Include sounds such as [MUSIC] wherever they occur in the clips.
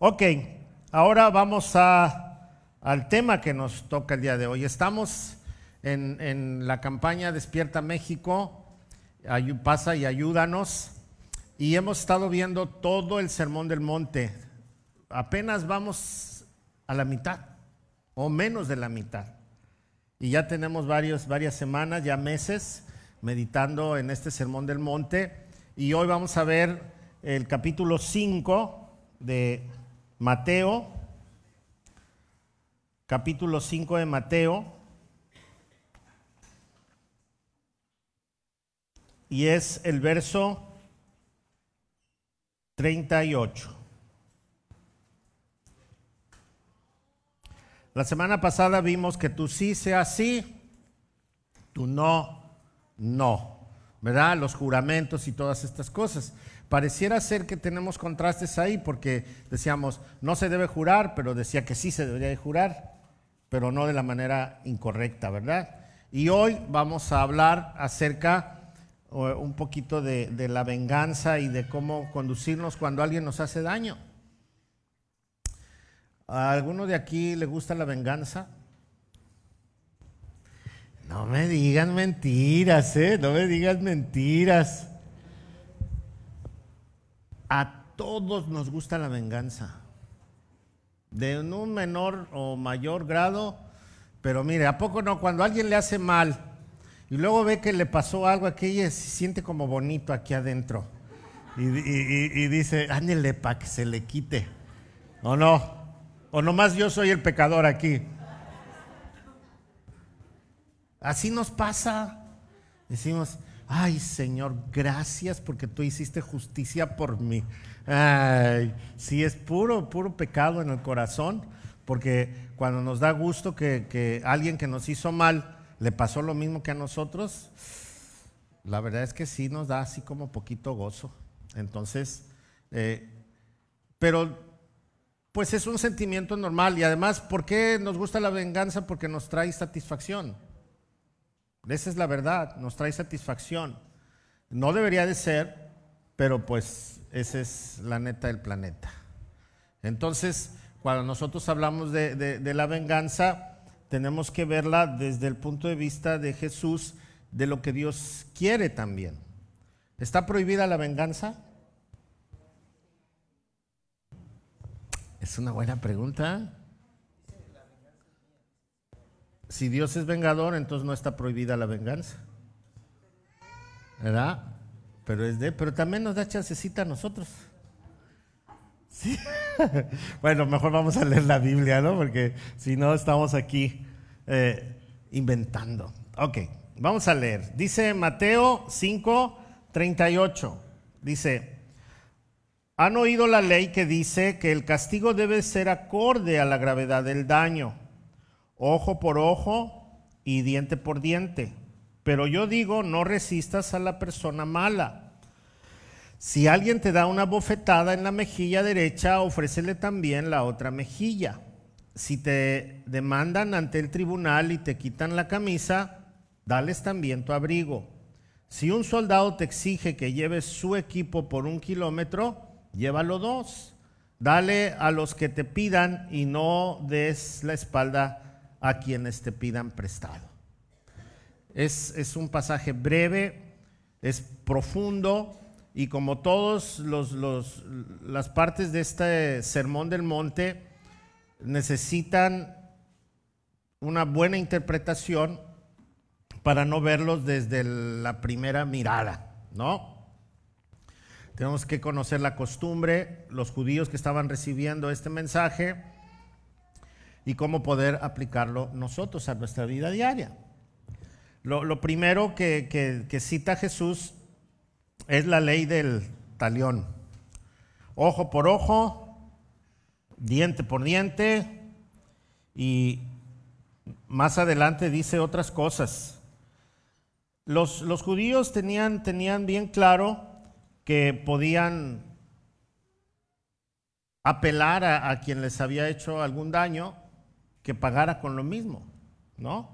Ok, ahora vamos al tema que nos toca el día de hoy. Estamos en, la campaña Despierta México, pasa y ayúdanos, y hemos estado viendo todo el Sermón del Monte. Apenas vamos a la mitad, o menos de la mitad. Y ya tenemos varios, varias semanas, ya meses, meditando en este Sermón del Monte. Y hoy vamos a ver el capítulo 5 de Mateo. Capítulo 5 de Mateo. Y es el verso 38. La semana pasada vimos que tú sí sea sí, tú no, no. ¿Verdad? Los juramentos y todas estas cosas. Pareciera ser que tenemos contrastes ahí porque decíamos, no se debe jurar, pero decía que sí se debería de jurar, pero no de la manera incorrecta, ¿verdad? Y hoy vamos a hablar acerca un poquito de, de la venganza y de cómo conducirnos cuando alguien nos hace daño. ¿A alguno de aquí le gusta la venganza? No me digan mentiras, ¿eh? No me digan mentiras. A todos nos gusta la venganza. De un menor o mayor grado. Pero mire, ¿a poco no? Cuando alguien le hace mal y luego ve que le pasó algo, aquella se siente como bonito aquí adentro. Y, y- y- y dice, ándele para que se le quite. ¿O no? ¿O nomás yo soy el pecador aquí? Así nos pasa. Decimos, ay Señor, gracias porque tú hiciste justicia por mí. Ay, sí es puro, puro pecado en el corazón, porque cuando nos da gusto que, que alguien que nos hizo mal le pasó lo mismo que a nosotros, la verdad es que sí nos da así como poquito gozo. Entonces, eh, pero pues es un sentimiento normal y además, ¿por qué nos gusta la venganza? Porque nos trae satisfacción. Esa es la verdad, nos trae satisfacción. No debería de ser, pero pues esa es la neta del planeta. Entonces, cuando nosotros hablamos de, de- de la venganza, tenemos que verla desde el punto de vista de Jesús, de lo que Dios quiere también. ¿Está prohibida la venganza? Es una buena pregunta. Si Dios es vengador, entonces no está prohibida la venganza. ¿Verdad? Pero también nos da chancecita a nosotros. Sí. [LAUGHS] bueno, mejor vamos a leer la Biblia, ¿no? Porque si no estamos aquí eh, inventando. Ok, vamos a leer. Dice Mateo 5, 38. Dice, han oído la ley que dice que el castigo debe ser acorde a la gravedad del daño ojo por ojo y diente por diente. Pero yo digo, no resistas a la persona mala. Si alguien te da una bofetada en la mejilla derecha, ofrécele también la otra mejilla. Si te demandan ante el tribunal y te quitan la camisa, dales también tu abrigo. Si un soldado te exige que lleves su equipo por un kilómetro, llévalo dos. Dale a los que te pidan y no des la espalda a quienes te pidan prestado. Es, es un pasaje breve, es profundo y como todas los, los- las partes de este sermón del monte necesitan una buena interpretación para no verlos desde la primera mirada, ¿no? Tenemos que conocer la costumbre, los judíos que estaban recibiendo este mensaje y cómo poder aplicarlo nosotros a nuestra vida diaria. Lo, primero que, cita Jesús es la ley del talión. Ojo por ojo, diente por diente y más adelante dice otras cosas. Los, judíos tenían, bien claro que podían apelar a quien les había hecho algún daño que pagara con lo mismo, ¿no?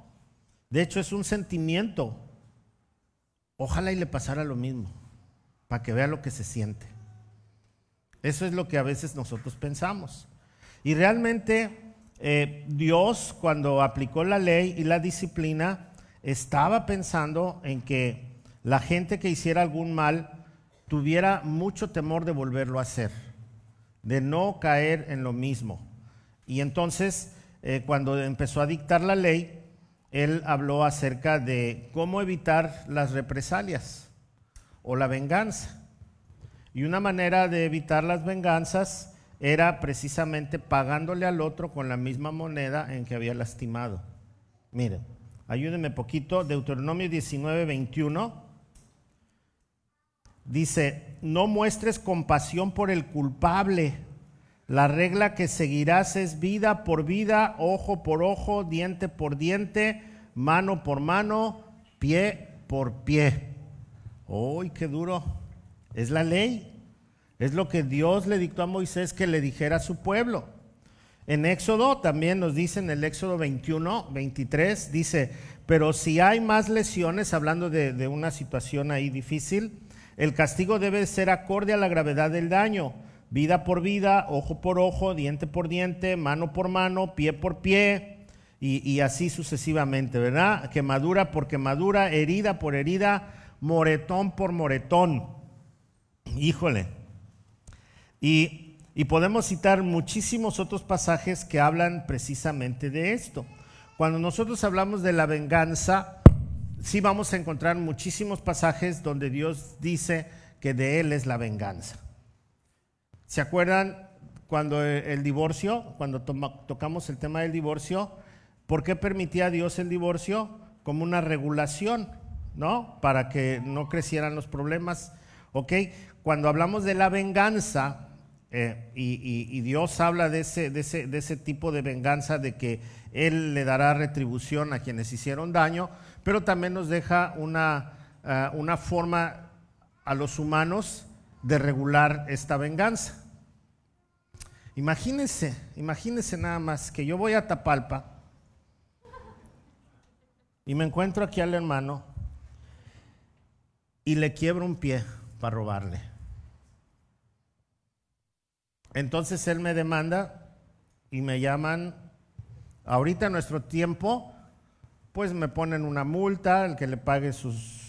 De hecho, es un sentimiento. Ojalá y le pasara lo mismo, para que vea lo que se siente. Eso es lo que a veces nosotros pensamos. Y realmente eh, Dios cuando aplicó la ley y la disciplina estaba pensando en que la gente que hiciera algún mal tuviera mucho temor de volverlo a hacer, de no caer en lo mismo. Y entonces, eh, cuando empezó a dictar la ley, él habló acerca de cómo evitar las represalias o la venganza. Y una manera de evitar las venganzas era precisamente pagándole al otro con la misma moneda en que había lastimado. Miren, ayúdenme poquito, Deuteronomio 19, 21 Dice, no muestres compasión por el culpable. La regla que seguirás es vida por vida, ojo por ojo, diente por diente, mano por mano, pie por pie. ¡Uy, qué duro! Es la ley. Es lo que Dios le dictó a Moisés que le dijera a su pueblo. En Éxodo también nos dice en el Éxodo 21, 23, dice, pero si hay más lesiones, hablando de, de una situación ahí difícil, el castigo debe ser acorde a la gravedad del daño. Vida por vida, ojo por ojo, diente por diente, mano por mano, pie por pie, y, así sucesivamente, ¿verdad? Quemadura por quemadura, herida por herida, moretón por moretón. Híjole. Y, y podemos citar muchísimos otros pasajes que hablan precisamente de esto. Cuando nosotros hablamos de la venganza, sí vamos a encontrar muchísimos pasajes donde Dios dice que de Él es la venganza. ¿Se acuerdan cuando el divorcio, cuando tocamos el tema del divorcio, por qué permitía Dios el divorcio? Como una regulación, ¿no? Para que no crecieran los problemas. ¿Ok? Cuando hablamos de la venganza, eh, y, Dios habla de ese, de, ese, de ese tipo de venganza, de que Él le dará retribución a quienes hicieron daño, pero también nos deja una, eh, una forma a los humanos de regular esta venganza. Imagínense, imagínense nada más que yo voy a Tapalpa y me encuentro aquí al hermano y le quiebro un pie para robarle. Entonces él me demanda y me llaman, ahorita nuestro tiempo, pues me ponen una multa, el que le pague sus,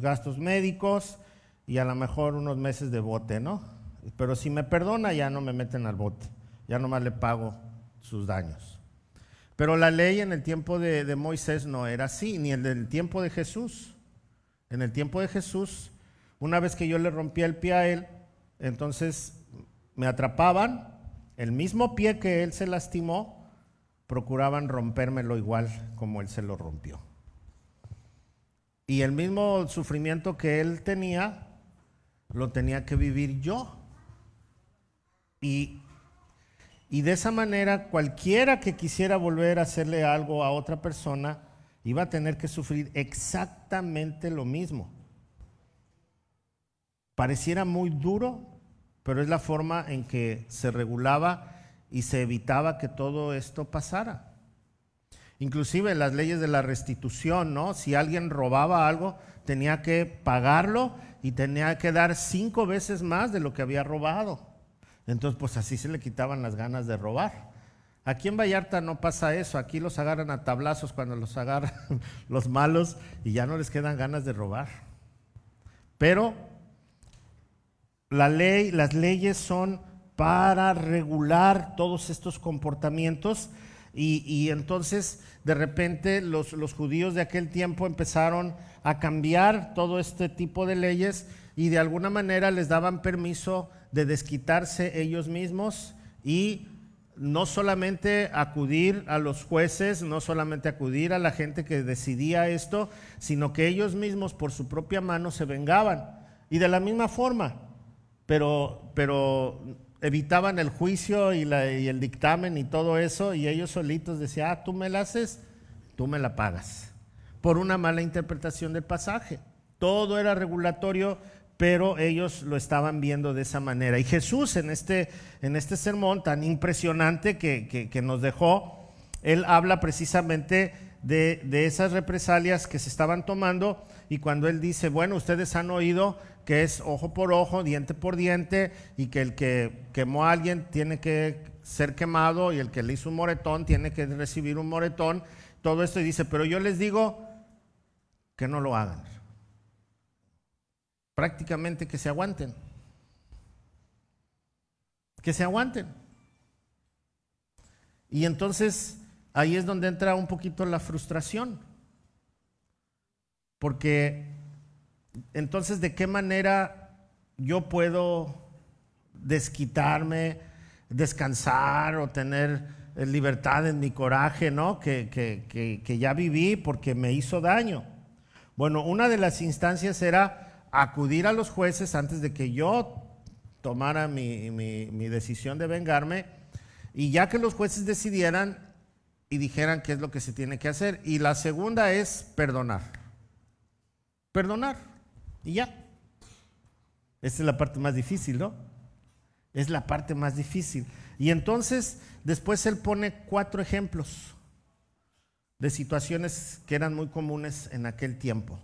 gastos médicos y a lo mejor unos meses de bote, ¿no? Pero si me perdona ya no me meten al bote, ya nomás le pago sus daños. Pero la ley en el tiempo de, de Moisés no era así, ni en el tiempo de Jesús. En el tiempo de Jesús, una vez que yo le rompía el pie a él, entonces me atrapaban, el mismo pie que él se lastimó, procuraban rompérmelo igual como él se lo rompió. Y el mismo sufrimiento que él tenía, lo tenía que vivir yo. Y, y de esa manera, cualquiera que quisiera volver a hacerle algo a otra persona, iba a tener que sufrir exactamente lo mismo. Pareciera muy duro, pero es la forma en que se regulaba y se evitaba que todo esto pasara. Inclusive las leyes de la restitución, ¿no? Si alguien robaba algo, tenía que pagarlo y tenía que dar cinco veces más de lo que había robado. Entonces, pues así se le quitaban las ganas de robar. Aquí en Vallarta no pasa eso, aquí los agarran a tablazos cuando los agarran [LAUGHS] los malos y ya no les quedan ganas de robar. Pero la ley, las leyes son para regular todos estos comportamientos. Y, entonces de repente los, los, judíos de aquel tiempo empezaron a cambiar todo este tipo de leyes y de alguna manera les daban permiso de desquitarse ellos mismos y no solamente acudir a los jueces, no solamente acudir a la gente que decidía esto, sino que ellos mismos por su propia mano se vengaban. Y de la misma forma, pero, pero evitaban el juicio y, el dictamen y todo eso, y ellos solitos decían, ah, tú me la haces, tú me la pagas, por una mala interpretación del pasaje. Todo era regulatorio, pero ellos lo estaban viendo de esa manera. Y Jesús en este, en este sermón tan impresionante que, nos dejó, él habla precisamente de, de, esas represalias que se estaban tomando y cuando él dice, bueno, ustedes han oído que es ojo por ojo, diente por diente, y que el que quemó a alguien tiene que ser quemado y el que le hizo un moretón tiene que recibir un moretón. Todo esto y dice, pero yo les digo que no lo hagan. Prácticamente que se aguanten. Que se aguanten. Y entonces ahí es donde entra un poquito la frustración. Porque entonces, ¿de qué manera yo puedo desquitarme, descansar o tener eh, libertad en mi coraje, ¿no? Que, que, ya viví porque me hizo daño. Bueno, una de las instancias era acudir a los jueces antes de que yo tomara mi, mi decisión de vengarme y ya que los jueces decidieran y dijeran qué es lo que se tiene que hacer. Y la segunda es perdonar. Perdonar. Y ya. Esta es la parte más difícil, ¿no? Es la parte más difícil. Y entonces después él pone cuatro ejemplos de situaciones que eran muy comunes en aquel tiempo.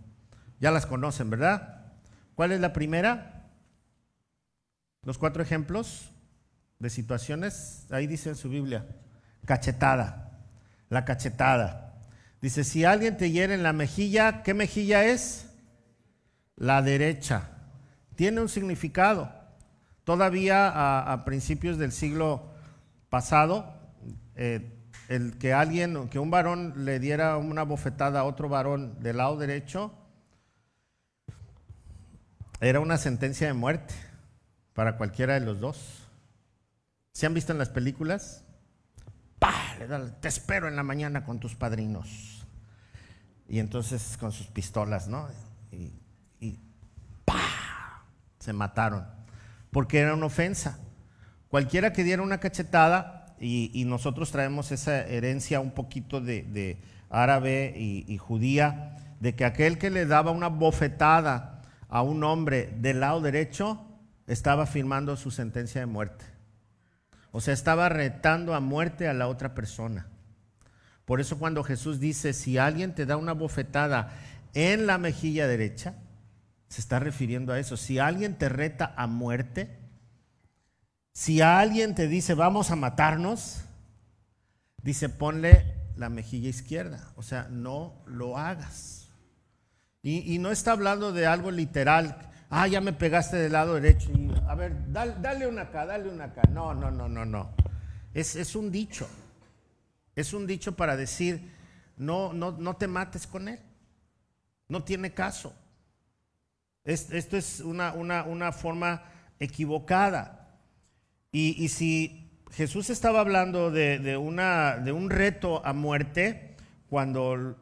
Ya las conocen, ¿verdad? ¿Cuál es la primera? Los cuatro ejemplos de situaciones, ahí dice en su Biblia, cachetada, la cachetada. Dice, si alguien te hiere en la mejilla, ¿qué mejilla es? La derecha. Tiene un significado. Todavía a, principios del siglo pasado, eh, el que alguien, que un varón le diera una bofetada a otro varón del lado derecho, era una sentencia de muerte para cualquiera de los dos. ¿Se han visto en las películas? ¡Pah! Te espero en la mañana con tus padrinos. Y entonces con sus pistolas, ¿no? Y, y ¡pah! Se mataron. Porque era una ofensa. Cualquiera que diera una cachetada, y, nosotros traemos esa herencia un poquito de, árabe y, y judía, de que aquel que le daba una bofetada a un hombre del lado derecho estaba firmando su sentencia de muerte. O sea, estaba retando a muerte a la otra persona. Por eso cuando Jesús dice, si alguien te da una bofetada en la mejilla derecha, se está refiriendo a eso. Si alguien te reta a muerte, si alguien te dice, vamos a matarnos, dice, ponle la mejilla izquierda. O sea, no lo hagas. Y, no está hablando de algo literal, ah, ya me pegaste del lado derecho. Y, a ver, dale, una acá, dale una acá. No, no, no, no, no. Es, es un dicho. Es un dicho para decir, no, no, no te mates con él. No tiene caso. esto es una, una, una forma equivocada. Y, y, si Jesús estaba hablando de, de, una, de un reto a muerte, cuando,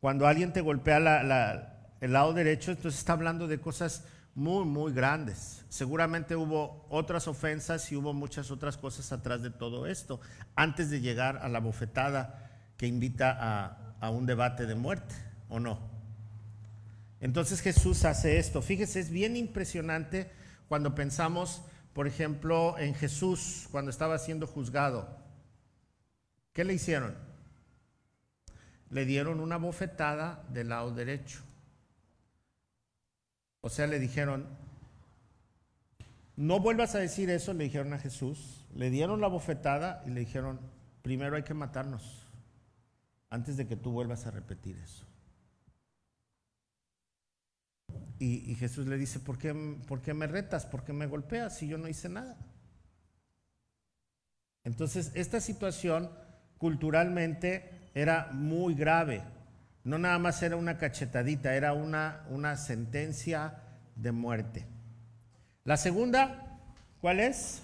cuando alguien te golpea la, el lado derecho, entonces está hablando de cosas muy, muy grandes. Seguramente hubo otras ofensas y hubo muchas otras cosas atrás de todo esto, antes de llegar a la bofetada que invita a, un debate de muerte, ¿o no? Entonces Jesús hace esto. Fíjese, es bien impresionante cuando pensamos, por ejemplo, en Jesús cuando estaba siendo juzgado. ¿Qué le hicieron? Le dieron una bofetada del lado derecho. O sea, le dijeron, no vuelvas a decir eso, le dijeron a Jesús. Le dieron la bofetada y le dijeron, primero hay que matarnos antes de que tú vuelvas a repetir eso. Y, Jesús le dice, ¿por qué, ¿por qué me retas? ¿Por qué me golpeas si yo no hice nada? Entonces, esta situación culturalmente era muy grave no nada más era una cachetadita, era una, una sentencia de muerte. La segunda, ¿cuál es?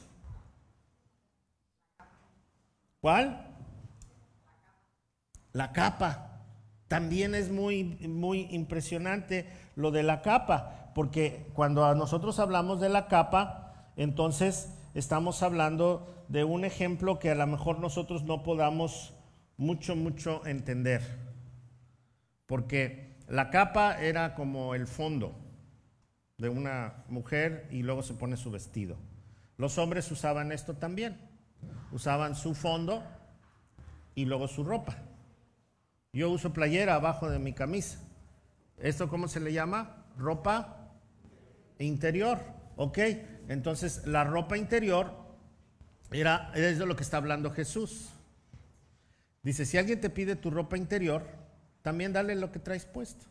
¿Cuál? La capa. También es muy, muy impresionante lo de la capa, porque cuando nosotros hablamos de la capa, entonces estamos hablando de un ejemplo que a lo mejor nosotros no podamos mucho, mucho entender porque la capa era como el fondo de una mujer y luego se pone su vestido. Los hombres usaban esto también, usaban su fondo y luego su ropa. Yo uso playera abajo de mi camisa. ¿Esto cómo se le llama? Ropa interior. ¿Ok? Entonces, la ropa interior era, es de lo que está hablando Jesús. Dice, si alguien te pide tu ropa interior, también dale lo que traes puesto.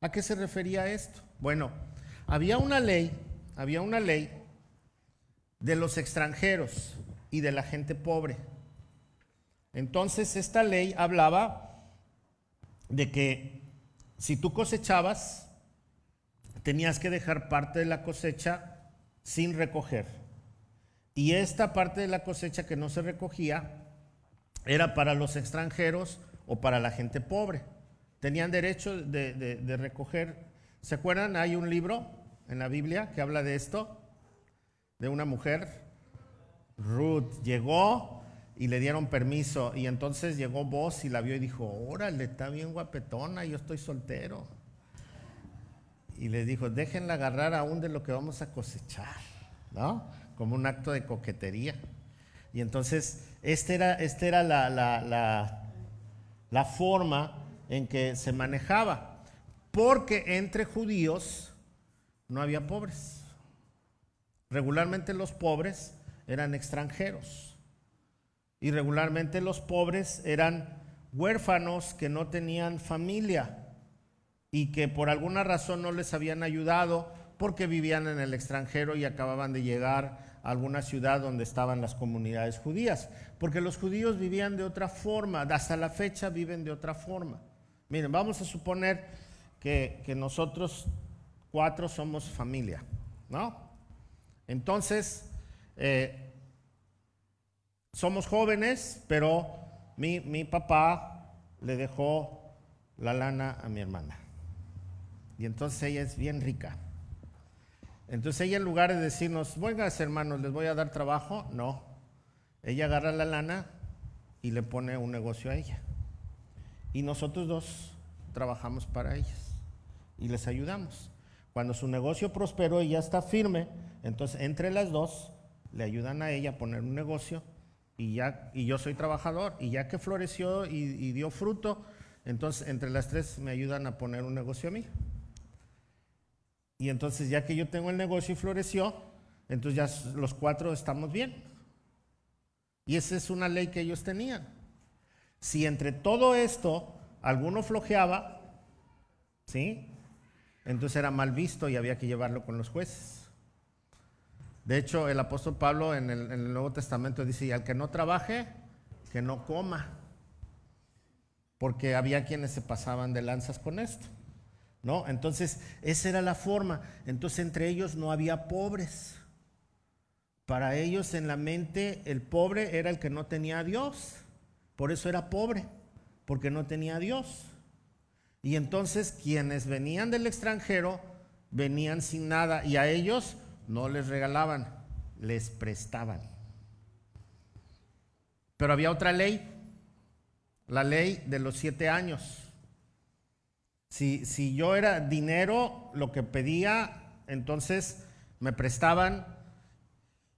¿A qué se refería esto? Bueno, había una ley, había una ley de los extranjeros y de la gente pobre. Entonces esta ley hablaba de que si tú cosechabas, tenías que dejar parte de la cosecha sin recoger. Y esta parte de la cosecha que no se recogía era para los extranjeros o para la gente pobre. Tenían derecho de, recoger. ¿Se acuerdan? Hay un libro en la Biblia que habla de esto, de una mujer. Ruth llegó y le dieron permiso y entonces llegó vos y la vio y dijo, órale, está bien guapetona, yo estoy soltero. Y le dijo, déjenla agarrar aún de lo que vamos a cosechar, ¿no? Como un acto de coquetería. Y entonces, esta era, este era la, la, la forma en que se manejaba, porque entre judíos no había pobres. Regularmente los pobres eran extranjeros y regularmente los pobres eran huérfanos que no tenían familia y que por alguna razón no les habían ayudado porque vivían en el extranjero y acababan de llegar alguna ciudad donde estaban las comunidades judías, porque los judíos vivían de otra forma, hasta la fecha viven de otra forma. Miren, vamos a suponer que, nosotros cuatro somos familia, ¿no? Entonces, eh, somos jóvenes, pero mi, mi papá le dejó la lana a mi hermana. Y entonces ella es bien rica. Entonces ella en lugar de decirnos, vengas hermanos, les voy a dar trabajo, no. Ella agarra la lana y le pone un negocio a ella. Y nosotros dos trabajamos para ellas y les ayudamos. Cuando su negocio prosperó y ya está firme, entonces entre las dos le ayudan a ella a poner un negocio y, ya, y yo soy trabajador y ya que floreció y dio fruto, entonces entre las tres me ayudan a poner un negocio a mí. Y entonces ya que yo tengo el negocio y floreció, entonces ya los cuatro estamos bien. Y esa es una ley que ellos tenían. Si entre todo esto alguno flojeaba, ¿sí? Entonces era mal visto y había que llevarlo con los jueces. De hecho, el apóstol Pablo en el, en el Nuevo Testamento dice, y al que no trabaje, que no coma. Porque había quienes se pasaban de lanzas con esto. ¿No? Entonces, esa era la forma. Entonces, entre ellos no había pobres. Para ellos en la mente el pobre era el que no tenía a Dios. Por eso era pobre, porque no tenía a Dios. Y entonces quienes venían del extranjero venían sin nada y a ellos no les regalaban, les prestaban. Pero había otra ley, la ley de los siete años. Si, si yo era dinero, lo que pedía, entonces me prestaban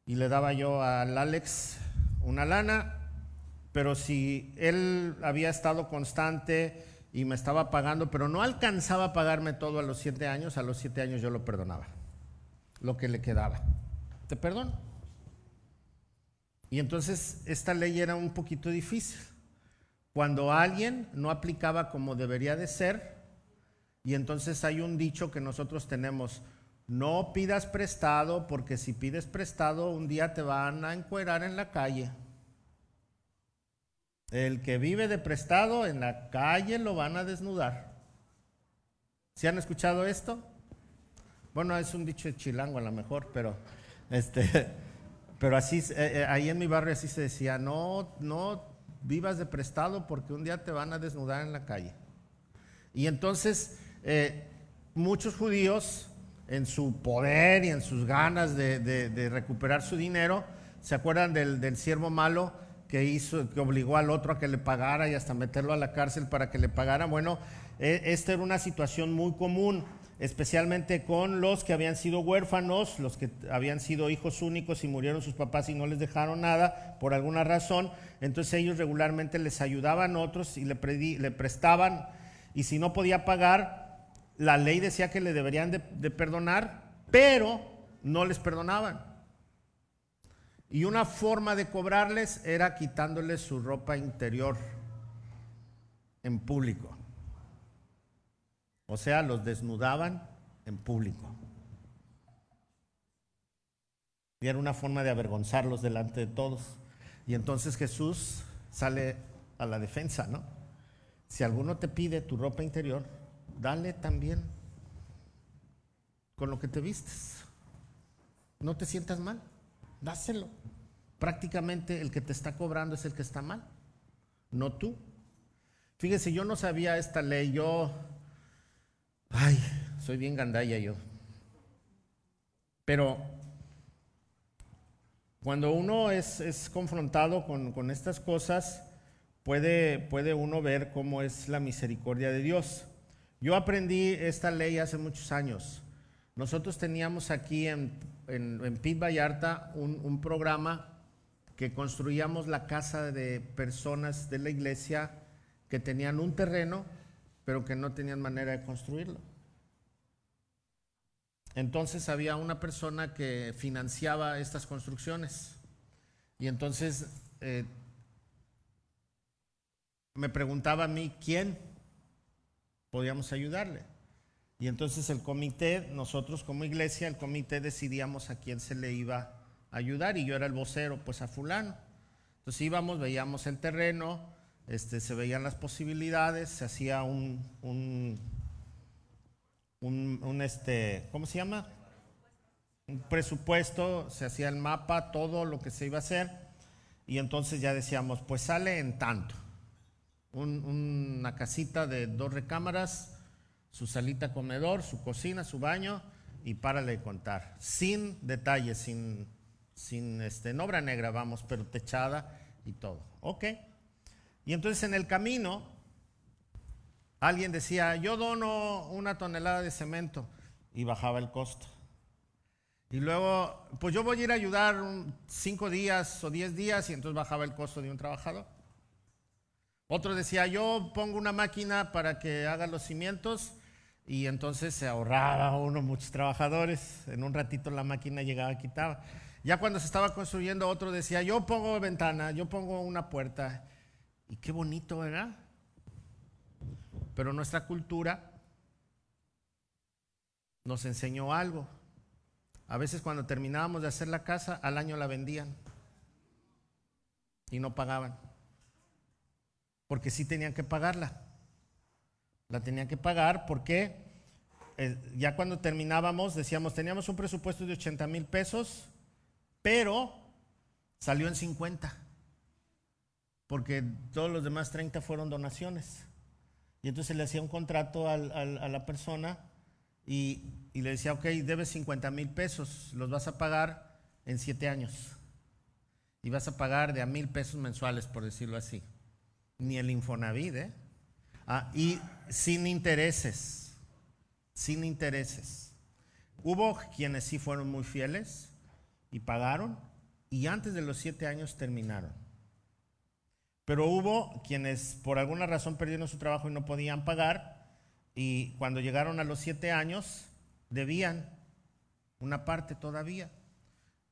y le daba yo al Alex una lana, pero si él había estado constante y me estaba pagando, pero no alcanzaba a pagarme todo a los siete años, a los siete años yo lo perdonaba, lo que le quedaba. Te perdono. Y entonces esta ley era un poquito difícil. Cuando alguien no aplicaba como debería de ser, y entonces hay un dicho que nosotros tenemos, no pidas prestado porque si pides prestado un día te van a encuerar en la calle. El que vive de prestado en la calle lo van a desnudar. ¿Se han escuchado esto? Bueno, es un dicho de chilango a lo mejor, pero este, [LAUGHS] pero así, eh, eh, ahí en mi barrio así se decía, no, no vivas de prestado porque un día te van a desnudar en la calle. Y entonces eh, muchos judíos en su poder y en sus ganas de, recuperar su dinero, ¿se acuerdan del, siervo malo? que hizo, que obligó al otro a que le pagara y hasta meterlo a la cárcel para que le pagara. Bueno, e, esta era una situación muy común, especialmente con los que habían sido huérfanos, los que habían sido hijos únicos y murieron sus papás y no les dejaron nada por alguna razón. Entonces ellos regularmente les ayudaban a otros y le, le prestaban y si no podía pagar, la ley decía que le deberían de, perdonar pero no les perdonaban. Y una forma de cobrarles era quitándoles su ropa interior en público. O sea, los desnudaban en público. Y era una forma de avergonzarlos delante de todos. Y entonces Jesús sale a la defensa, ¿no? Si alguno te pide tu ropa interior, dale también con lo que te vistes. No te sientas mal, dáselo. Prácticamente el que te está cobrando es el que está mal, no tú. Fíjense, yo no sabía esta ley, yo, ay, soy bien gandalla yo. Pero cuando uno es, confrontado con, con, estas cosas, puede, puede uno ver cómo es la misericordia de Dios. Yo aprendí esta ley hace muchos años. Nosotros teníamos aquí en, en, Pit Vallarta un, un, programa que construíamos la casa de personas de la iglesia que tenían un terreno, pero que no tenían manera de construirlo. Entonces había una persona que financiaba estas construcciones. Y entonces eh, me preguntaba a mí quién podíamos ayudarle. Y entonces el comité, nosotros como iglesia, el comité decidíamos a quién se le iba a ayudar y yo era el vocero, pues a fulano. Entonces íbamos, veíamos el terreno, este, se veían las posibilidades, se hacía un, un, un, este, ¿cómo se llama? Un presupuesto, se hacía el mapa, todo lo que se iba a hacer y entonces ya decíamos, pues sale en tanto. Una casita de dos recámaras, su salita comedor, su cocina, su baño y párale de contar. Sin detalles, sin, sin este, en obra negra, vamos, pero techada y todo. Ok. Y entonces en el camino, alguien decía, yo dono una tonelada de cemento y bajaba el costo. Y luego, pues yo voy a ir a ayudar cinco días o diez días y entonces bajaba el costo de un trabajador. Otro decía, yo pongo una máquina para que haga los cimientos y entonces se ahorraba uno muchos trabajadores. En un ratito la máquina llegaba, quitaba. Ya cuando se estaba construyendo, otro decía, yo pongo ventana, yo pongo una puerta. Y qué bonito, ¿verdad? Pero nuestra cultura nos enseñó algo. A veces cuando terminábamos de hacer la casa, al año la vendían y no pagaban. Porque sí tenían que pagarla. La tenía que pagar porque eh, ya cuando terminábamos decíamos, teníamos un presupuesto de 80 mil pesos, pero salió en 50, porque todos los demás 30 fueron donaciones. Y entonces le hacía un contrato a la persona y, y, le decía, ok, debes 50 mil pesos, los vas a pagar en 7 años. Y vas a pagar de a mil pesos mensuales, por decirlo así. Ni el Infonavit, ¿eh? Ah, y sin intereses, sin intereses. Hubo quienes sí fueron muy fieles y pagaron y antes de los siete años terminaron. Pero hubo quienes por alguna razón perdieron su trabajo y no podían pagar y cuando llegaron a los siete años debían una parte todavía.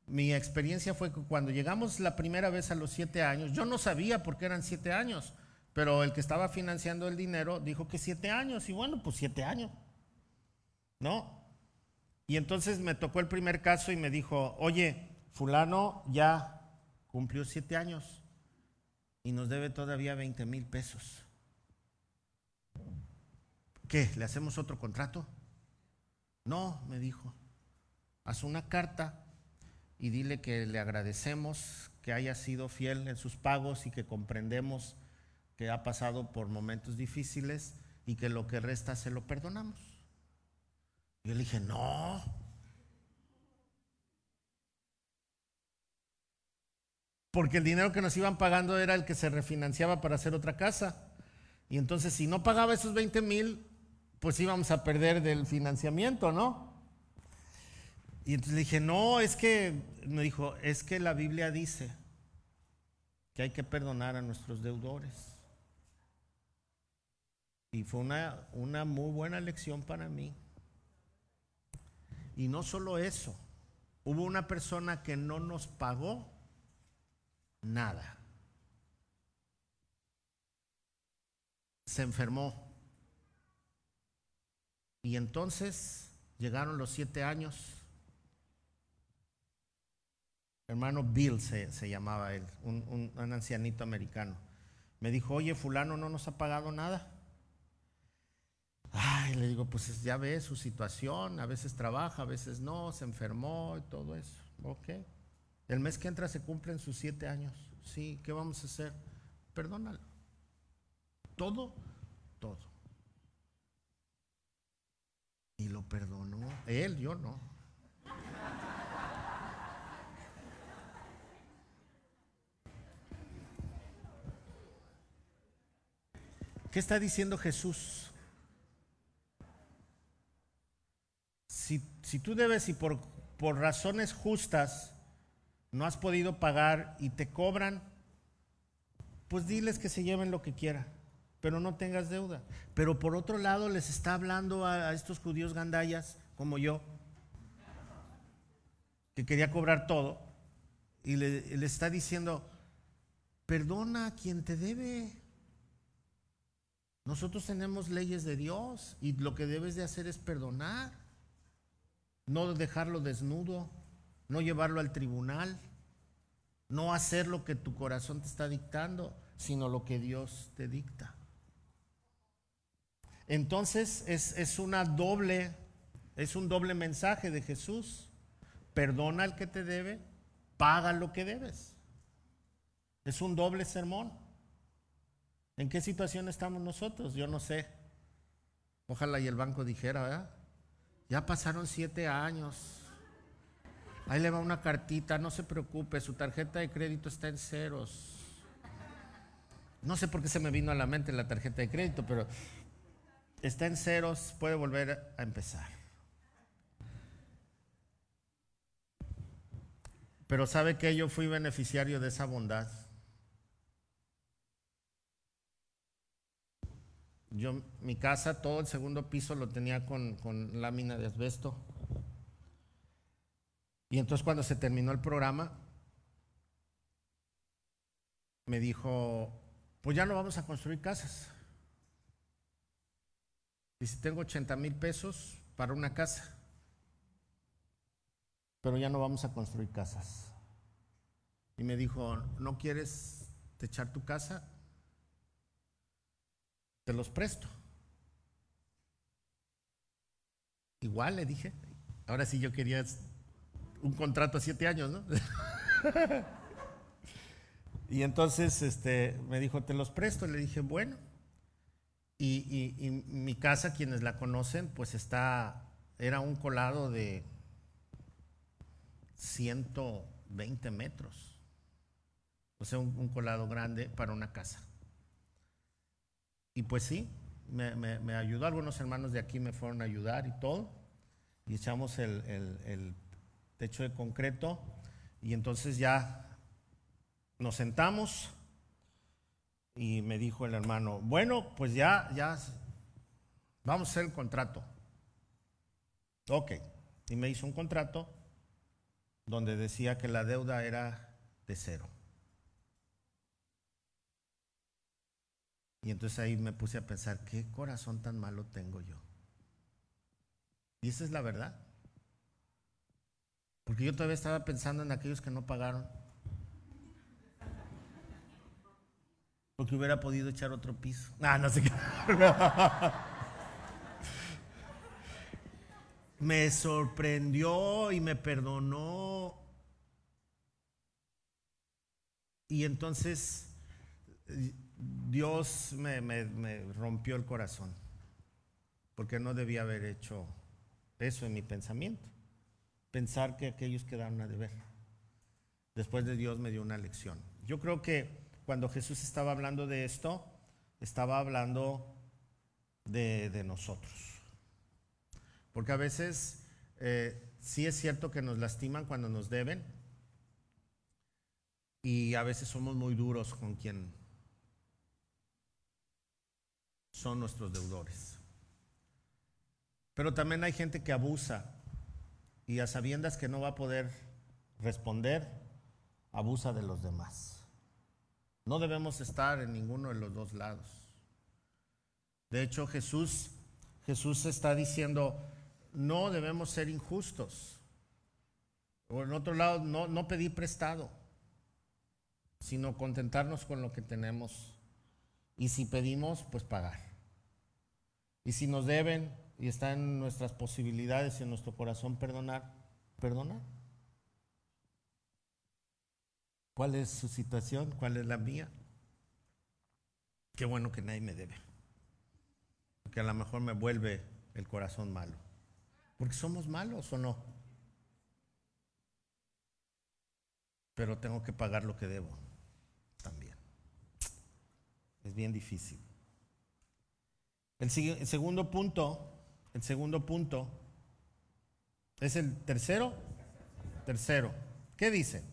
Mi experiencia fue que cuando llegamos la primera vez a los siete años, yo no sabía por qué eran siete años. Pero el que estaba financiando el dinero dijo que siete años, y bueno, pues siete años, ¿no? Y entonces me tocó el primer caso y me dijo, oye, fulano ya cumplió siete años y nos debe todavía 20 mil pesos. ¿Qué? ¿Le hacemos otro contrato? No, me dijo. Haz una carta y dile que le agradecemos que haya sido fiel en sus pagos y que comprendemos que ha pasado por momentos difíciles y que lo que resta se lo perdonamos. Yo le dije, no. Porque el dinero que nos iban pagando era el que se refinanciaba para hacer otra casa. Y entonces si no pagaba esos 20 mil, pues íbamos a perder del financiamiento, ¿no? Y entonces le dije, no, es que, me dijo, es que la Biblia dice que hay que perdonar a nuestros deudores. Y fue una, una muy buena lección para mí. Y no solo eso, hubo una persona que no nos pagó nada. Se enfermó. Y entonces llegaron los siete años. Hermano Bill se, llamaba él, un, un ancianito americano. Me dijo, oye, fulano no nos ha pagado nada. Ay, le digo, pues ya ve su situación, a veces trabaja, a veces no, se enfermó y todo eso. Ok. El mes que entra se cumplen sus siete años. Sí, ¿qué vamos a hacer? Perdónalo. Todo, todo. Y lo perdonó. Él, yo no. ¿Qué está diciendo Jesús? Si, tú debes y por, razones justas no has podido pagar y te cobran, pues diles que se lleven lo que quieran, pero no tengas deuda. Pero por otro lado les está hablando a, estos judíos gandayas, como yo, que quería cobrar todo, y le está diciendo, perdona a quien te debe. Nosotros tenemos leyes de Dios y lo que debes de hacer es perdonar no dejarlo desnudo, no llevarlo al tribunal, no hacer lo que tu corazón te está dictando, sino lo que Dios te dicta. Entonces es, es una doble, es un doble mensaje de Jesús. Perdona al que te debe, paga lo que debes. Es un doble sermón. ¿En qué situación estamos nosotros? Yo no sé. Ojalá y el banco dijera, ¿verdad? Ya pasaron siete años. Ahí le va una cartita, no se preocupe, su tarjeta de crédito está en ceros. No sé por qué se me vino a la mente la tarjeta de crédito, pero está en ceros, puede volver a empezar. Pero sabe que yo fui beneficiario de esa bondad. Yo, mi casa, todo el segundo piso lo tenía con, con lámina de asbesto. Y entonces cuando se terminó el programa, me dijo, pues ya no vamos a construir casas. Y si tengo 80 mil pesos para una casa, pero ya no vamos a construir casas. Y me dijo, ¿no quieres techar tu casa? Te los presto. Igual le dije, ahora sí yo quería un contrato a siete años, ¿no? [LAUGHS] y entonces este, me dijo, te los presto. Le dije, bueno. Y, y, mi casa, quienes la conocen, pues está, era un colado de 120 metros. O sea, un colado grande para una casa. Y pues sí, me, ayudó, algunos hermanos de aquí me fueron a ayudar y todo. Y echamos el, techo de concreto y entonces ya nos sentamos y me dijo el hermano, bueno, pues ya, ya, vamos a hacer el contrato. Ok, y me hizo un contrato donde decía que la deuda era de cero. Y entonces ahí me puse a pensar, ¿qué corazón tan malo tengo yo? Y esa es la verdad. Porque yo todavía estaba pensando en aquellos que no pagaron. Porque hubiera podido echar otro piso. Ah, no sé qué. [LAUGHS] me sorprendió y me perdonó. Y entonces Dios me, rompió el corazón, porque no debía haber hecho eso en mi pensamiento, pensar que aquellos quedaron a deber. Después de Dios me dio una lección. Yo creo que cuando Jesús estaba hablando de esto, estaba hablando de, nosotros. Porque a veces eh, sí es cierto que nos lastiman cuando nos deben y a veces somos muy duros con quien son nuestros deudores. Pero también hay gente que abusa y a sabiendas que no va a poder responder, abusa de los demás. No debemos estar en ninguno de los dos lados. De hecho, Jesús, Jesús está diciendo, no debemos ser injustos. O en otro lado, no, no pedir prestado, sino contentarnos con lo que tenemos. Y si pedimos, pues pagar. Y si nos deben y está en nuestras posibilidades y en nuestro corazón perdonar, perdonar. ¿Cuál es su situación? ¿Cuál es la mía? Qué bueno que nadie me debe. Porque a lo mejor me vuelve el corazón malo. Porque somos malos o no. Pero tengo que pagar lo que debo también. Es bien difícil. El, segundo punto, el segundo punto, ¿es el tercero? Tercero. ¿Qué dice?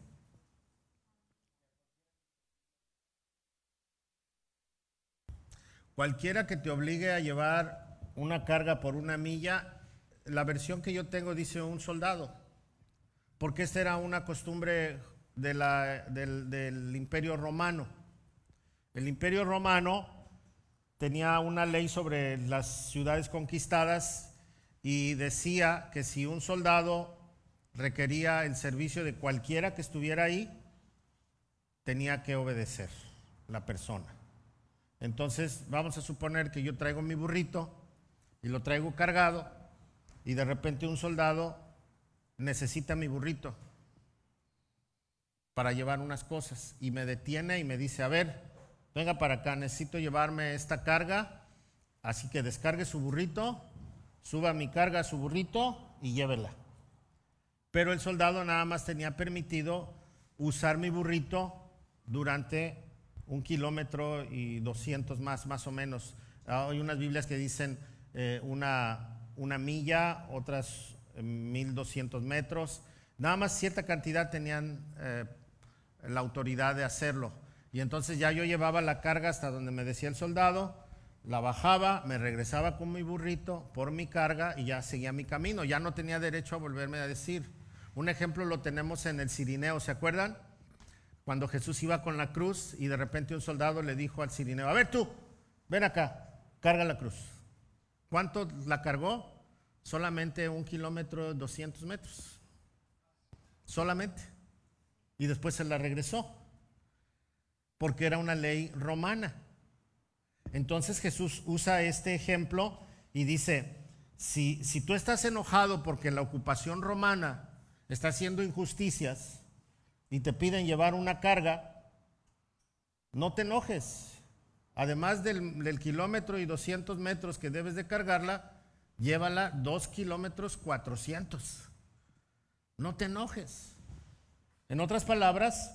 Cualquiera que te obligue a llevar una carga por una milla, la versión que yo tengo dice un soldado, porque esta era una costumbre del, del imperio romano. El imperio romano tenía una ley sobre las ciudades conquistadas y decía que si un soldado requería el servicio de cualquiera que estuviera ahí, tenía que obedecer la persona. Entonces, vamos a suponer que yo traigo mi burrito y lo traigo cargado y de repente un soldado necesita mi burrito para llevar unas cosas y me detiene y me dice, a ver, venga para acá, necesito llevarme esta carga, así que descargue su burrito, suba mi carga a su burrito y llévela. Pero el soldado nada más tenía permitido usar mi burrito durante un kilómetro y doscientos más, más o menos. Ah, hay unas Biblias que dicen eh, una, una, milla, otras eh, mil doscientos metros. Nada más cierta cantidad tenían eh, la autoridad de hacerlo. Y entonces ya yo llevaba la carga hasta donde me decía el soldado, la bajaba, me regresaba con mi burrito por mi carga y ya seguía mi camino. Ya no tenía derecho a volverme a decir. Un ejemplo lo tenemos en el Sirineo, ¿se acuerdan? Cuando Jesús iba con la cruz y de repente un soldado le dijo al Sirineo, a ver tú, ven acá, carga la cruz. ¿Cuánto la cargó? Solamente un kilómetro, 200 metros. Solamente. Y después se la regresó porque era una ley romana. Entonces Jesús usa este ejemplo y dice, si, si tú estás enojado porque la ocupación romana está haciendo injusticias y te piden llevar una carga, no te enojes. Además del, kilómetro y 200 metros que debes de cargarla, llévala dos kilómetros 400. No te enojes. En otras palabras,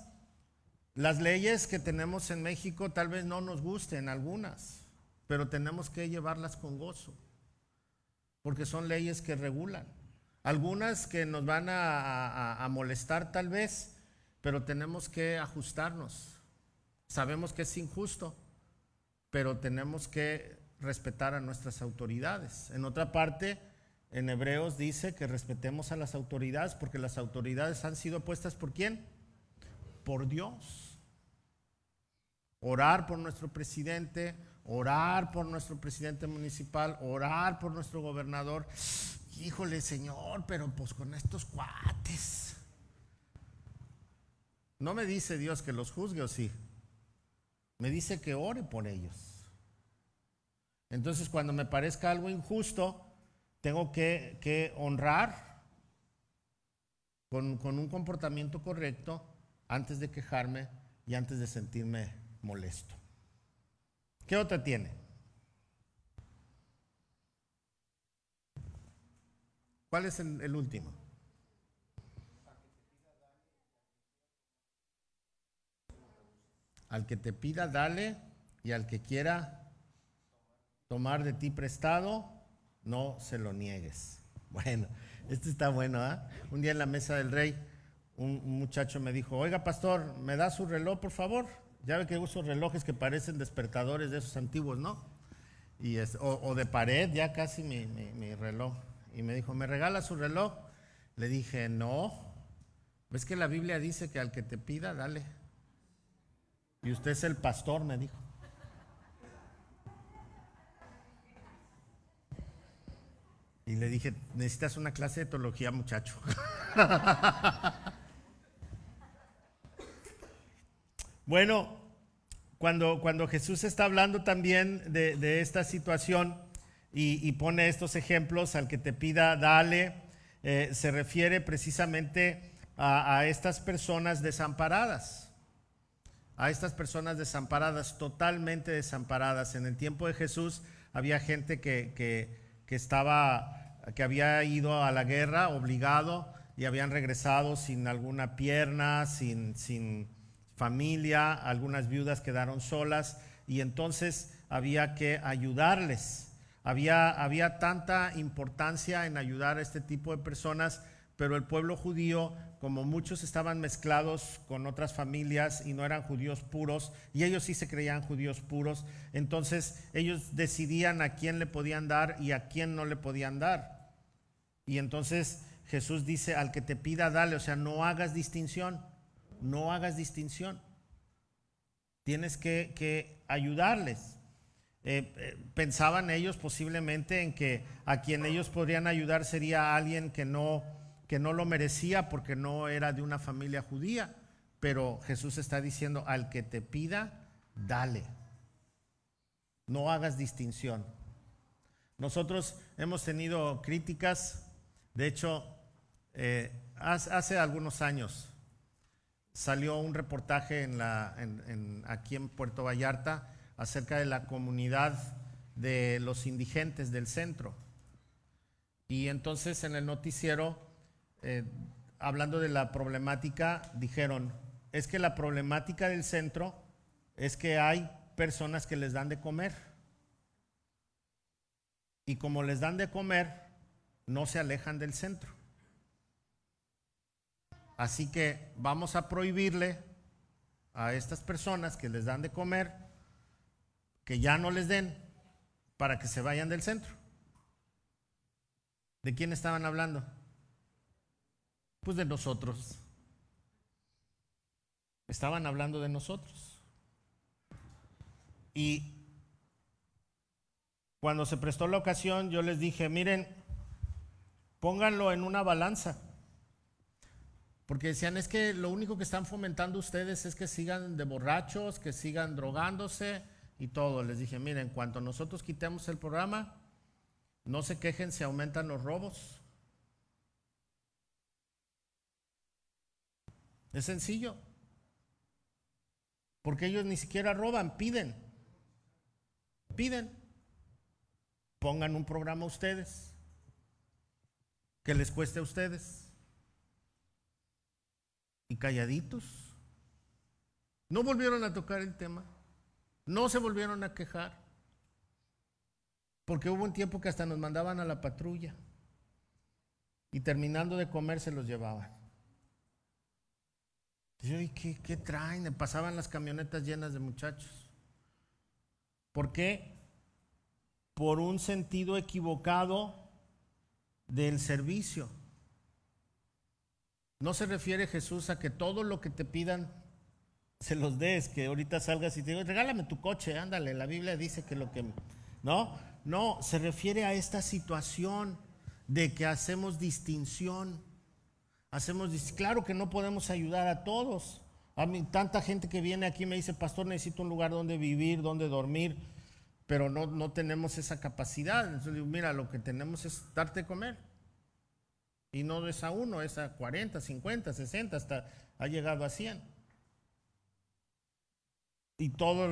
las leyes que tenemos en México tal vez no nos gusten algunas, pero tenemos que llevarlas con gozo, porque son leyes que regulan. Algunas que nos van a, molestar tal vez, pero tenemos que ajustarnos. Sabemos que es injusto, pero tenemos que respetar a nuestras autoridades. En otra parte, en Hebreos dice que respetemos a las autoridades porque las autoridades han sido puestas por quién? por Dios. Orar por nuestro presidente, orar por nuestro presidente municipal, orar por nuestro gobernador. Híjole, Señor, pero pues con estos cuates. No me dice Dios que los juzgue o sí. Me dice que ore por ellos. Entonces, cuando me parezca algo injusto, tengo que, que honrar con, con un comportamiento correcto antes de quejarme y antes de sentirme molesto. ¿Qué otra tiene? ¿Cuál es el, último? Al que te pida, dale, y al que quiera tomar de ti prestado, no se lo niegues. Bueno, este está bueno, ¿ah? Un día en la mesa del rey un, muchacho me dijo, oiga pastor, ¿me da su reloj por favor? Ya ve que uso relojes que parecen despertadores de esos antiguos, ¿no? Y es, o, de pared, ya casi mi, mi, reloj. Y me dijo, ¿me regala su reloj? Le dije, no, ves que la Biblia dice que al que te pida, dale. Y usted es el pastor, me dijo. Y le dije, necesitas una clase de teología, muchacho. [LAUGHS] bueno, cuando, cuando Jesús está hablando también de, esta situación y, pone estos ejemplos, al que te pida, dale, eh, se refiere precisamente a, estas personas desamparadas a estas personas desamparadas, totalmente desamparadas. En el tiempo de Jesús había gente que, que, estaba, que había ido a la guerra obligado y habían regresado sin alguna pierna, sin, sin familia, algunas viudas quedaron solas y entonces había que ayudarles. Había, había tanta importancia en ayudar a este tipo de personas pero el pueblo judío, como muchos estaban mezclados con otras familias y no eran judíos puros, y ellos sí se creían judíos puros, entonces ellos decidían a quién le podían dar y a quién no le podían dar. Y entonces Jesús dice, al que te pida, dale, o sea, no hagas distinción, no hagas distinción. Tienes que, ayudarles. Eh, eh, pensaban ellos posiblemente en que a quien ellos podrían ayudar sería alguien que no que no lo merecía porque no era de una familia judía, pero Jesús está diciendo, al que te pida, dale. No hagas distinción. Nosotros hemos tenido críticas, de hecho, eh, hace algunos años salió un reportaje en aquí en Puerto Vallarta acerca de la comunidad de los indigentes del centro. Y entonces en el noticiero eh, hablando de la problemática, dijeron, es que la problemática del centro es que hay personas que les dan de comer. Y como les dan de comer, no se alejan del centro. Así que vamos a prohibirle a estas personas que les dan de comer que ya no les den para que se vayan del centro. ¿De quién estaban hablando? Pues de nosotros. Estaban hablando de nosotros. Y cuando se prestó la ocasión, yo les dije, miren, pónganlo en una balanza. Porque decían, es que lo único que están fomentando ustedes es que sigan de borrachos, que sigan drogándose y todo. Les dije, miren, en cuanto nosotros quitemos el programa, no se quejen si aumentan los robos. Es sencillo. Porque ellos ni siquiera roban, piden. Piden. Pongan un programa a ustedes. Que les cueste a ustedes. Calladitos. No volvieron a tocar el tema. No se volvieron a quejar. Porque hubo un tiempo que hasta nos mandaban a la patrulla. Y terminando de comer se los llevaban. ¿y qué, qué traen? Pasaban las camionetas llenas de muchachos. ¿Por qué? Por un sentido equivocado del servicio. No se refiere Jesús a que todo lo que te pidan se los des, que ahorita salgas y te digo, regálame tu coche, ándale, la Biblia dice que lo que... No, no, se refiere a esta situación de que hacemos distinción hacemos, claro que no podemos ayudar a todos. A mí, tanta gente que viene aquí me dice, pastor, necesito un lugar donde vivir, donde dormir, pero no, no tenemos esa capacidad. Entonces digo, mira, lo que tenemos es darte a comer. Y no es a uno, es a 40, 50, 60, hasta ha llegado a 100. Y todo,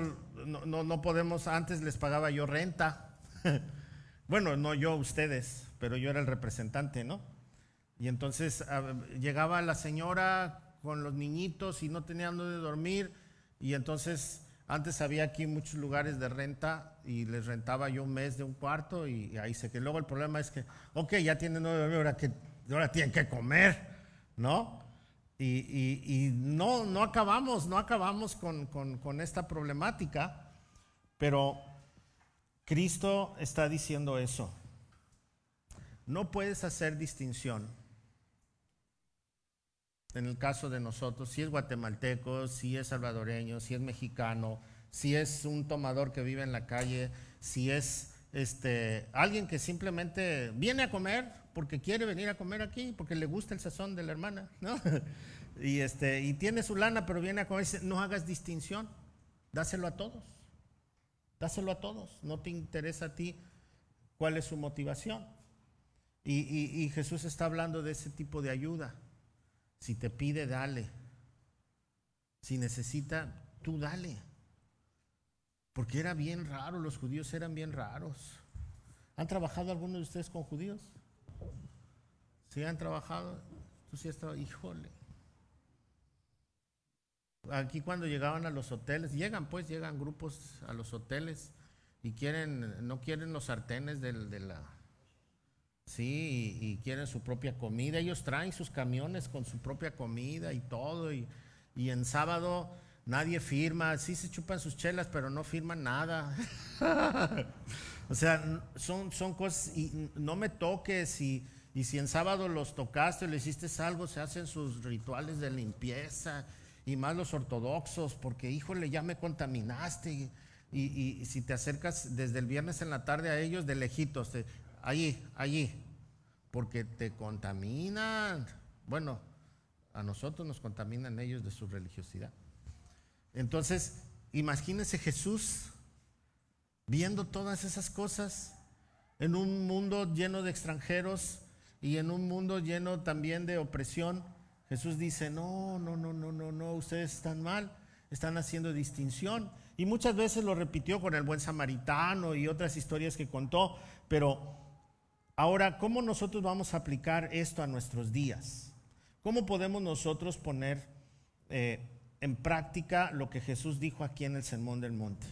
no, no, podemos, antes les pagaba yo renta. [LAUGHS] bueno, no yo, ustedes, pero yo era el representante, ¿no? Y entonces llegaba la señora con los niñitos y no tenían donde dormir. Y entonces antes había aquí muchos lugares de renta y les rentaba yo un mes de un cuarto y, ahí se que luego el problema es que, ok, ya tienen dormir, ahora, que, ahora tienen que comer, ¿no? Y, no, no acabamos, no acabamos con, con esta problemática, pero Cristo está diciendo eso. No puedes hacer distinción en el caso de nosotros, si es guatemalteco, si es salvadoreño, si es mexicano, si es un tomador que vive en la calle, si es este, alguien que simplemente viene a comer porque quiere venir a comer aquí, porque le gusta el sazón de la hermana, ¿no? [LAUGHS] y, este, y tiene su lana, pero viene a comer, no hagas distinción, dáselo a todos, dáselo a todos, no te interesa a ti cuál es su motivación. y Jesús está hablando de ese tipo de ayuda. Si te pide, dale. Si necesita, tú dale. Porque era bien raro, los judíos eran bien raros. ¿Han trabajado algunos de ustedes con judíos? ¿Sí han trabajado? Tú sí has trabajado, híjole. Aquí cuando llegaban a los hoteles, llegan pues, llegan grupos a los hoteles y quieren, no quieren los sartenes de la, Sí, y, quieren su propia comida. Ellos traen sus camiones con su propia comida y todo. Y, en sábado nadie firma. Sí se chupan sus chelas, pero no firman nada. [LAUGHS] o sea, son, son cosas. Y no me toques. Y, y si en sábado los tocaste o le hiciste algo, se hacen sus rituales de limpieza. Y más los ortodoxos, porque híjole, ya me contaminaste. Y, si te acercas desde el viernes en la tarde a ellos, de lejitos, allí, allí, porque te contaminan. Bueno, a nosotros nos contaminan ellos de su religiosidad. Entonces, imagínese Jesús viendo todas esas cosas en un mundo lleno de extranjeros y en un mundo lleno también de opresión. Jesús dice, no, no, no, no, no, no, ustedes están mal, están haciendo distinción. Y muchas veces lo repitió con el buen samaritano y otras historias que contó, pero Ahora, ¿cómo nosotros vamos a aplicar esto a nuestros días? ¿Cómo podemos nosotros poner eh, en práctica lo que Jesús dijo aquí en el Sermón del Monte?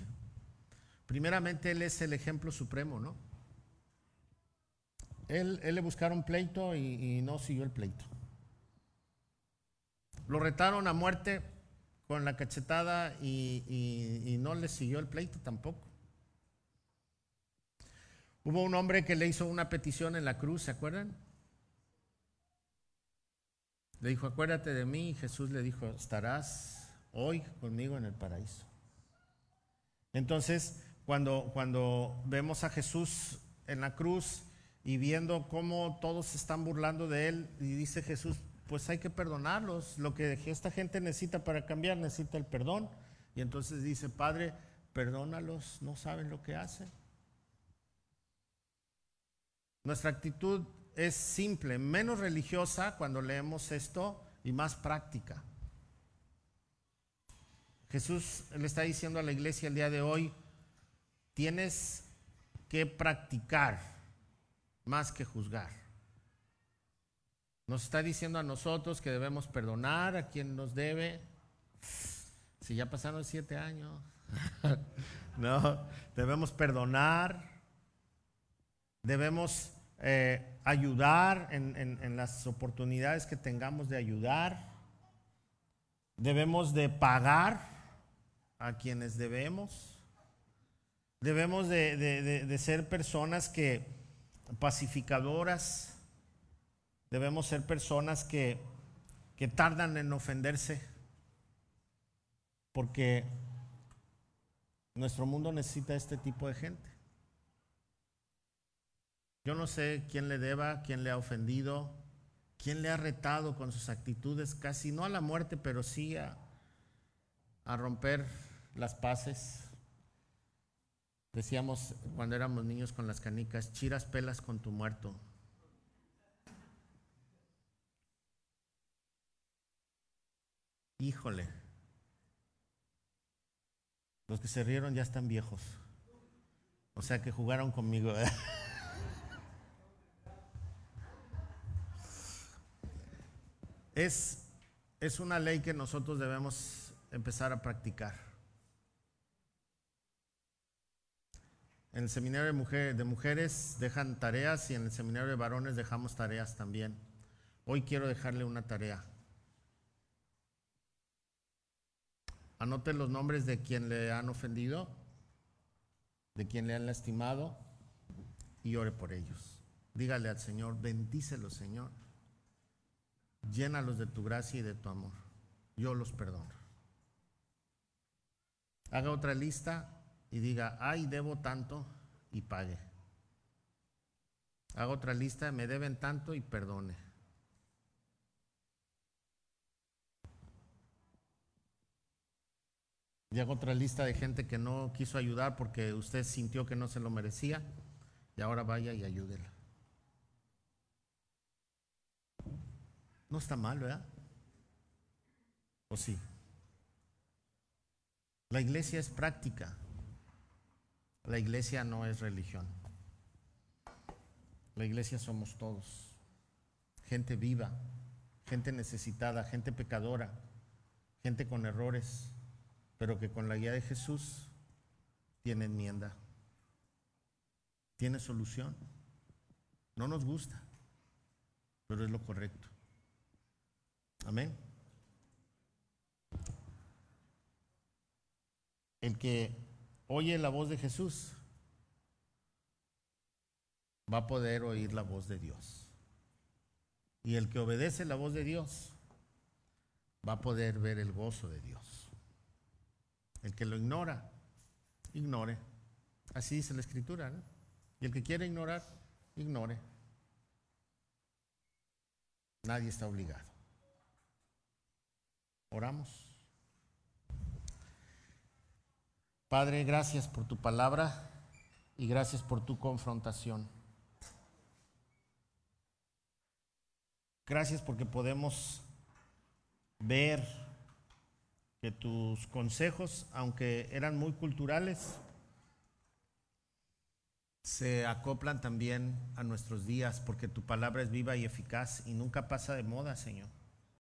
Primeramente, Él es el ejemplo supremo, ¿no? Él, le buscaron pleito y, no siguió el pleito. Lo retaron a muerte con la cachetada y no le siguió el pleito tampoco. Hubo un hombre que le hizo una petición en la cruz, ¿se acuerdan? Le dijo, acuérdate de mí, y Jesús le dijo, estarás hoy conmigo en el paraíso. Entonces, cuando, cuando vemos a Jesús en la cruz y viendo cómo todos se están burlando de él, y dice Jesús, pues hay que perdonarlos. Lo que esta gente necesita para cambiar, necesita el perdón. Y entonces dice, Padre, perdónalos, no saben lo que hacen. Nuestra actitud es simple, menos religiosa cuando leemos esto y más práctica. Jesús le está diciendo a la iglesia el día de hoy, tienes que practicar más que juzgar. Nos está diciendo a nosotros que debemos perdonar a quien nos debe. Si ya pasaron siete años. [LAUGHS] no, debemos perdonar. Debemos eh, ayudar en, las oportunidades que tengamos de ayudar. Debemos de pagar a quienes debemos. Debemos de, ser personas que pacificadoras. Debemos ser personas que, que tardan en ofenderse. Porque nuestro mundo necesita este tipo de gente. Yo no sé quién le deba, quién le ha ofendido, quién le ha retado con sus actitudes, casi no a la muerte, pero sí a, romper las paces. Decíamos cuando éramos niños con las canicas, chiras pelas con tu muerto. Híjole. Los que se rieron ya están viejos. O sea que jugaron conmigo. [LAUGHS] Es, es una ley que nosotros debemos empezar a practicar. En el seminario de, de mujeres dejan tareas y en el seminario de varones dejamos tareas también. Hoy quiero dejarle una tarea. Anote los nombres de quien le han ofendido, de quien le han lastimado y ore por ellos. Dígale al Señor, bendícelo Señor Llénalos de tu gracia y de tu amor. Yo los perdono. Haga otra lista y diga, ay, debo tanto y pague. Haga otra lista, me deben tanto y perdone. Y haga otra lista de gente que no quiso ayudar porque usted sintió que no se lo merecía y ahora vaya y ayúdela. No está mal, ¿verdad? ¿O sí? La iglesia es práctica. La iglesia no es religión. La iglesia somos todos. Gente viva, gente necesitada, gente pecadora, gente con errores, pero que con la guía de Jesús tiene enmienda, tiene solución. No nos gusta, pero es lo correcto. Amén. El que oye la voz de Jesús va a poder oír la voz de Dios. Y el que obedece la voz de Dios va a poder ver el gozo de Dios. El que lo ignora, ignore. Así dice la escritura. Y el que quiere ignorar, ignore. Nadie está obligado. Oramos. Padre, gracias por tu palabra y gracias por tu confrontación. Gracias porque podemos ver que tus consejos, aunque eran muy culturales, se acoplan también a nuestros días, porque tu palabra es viva y eficaz y nunca pasa de moda, Señor.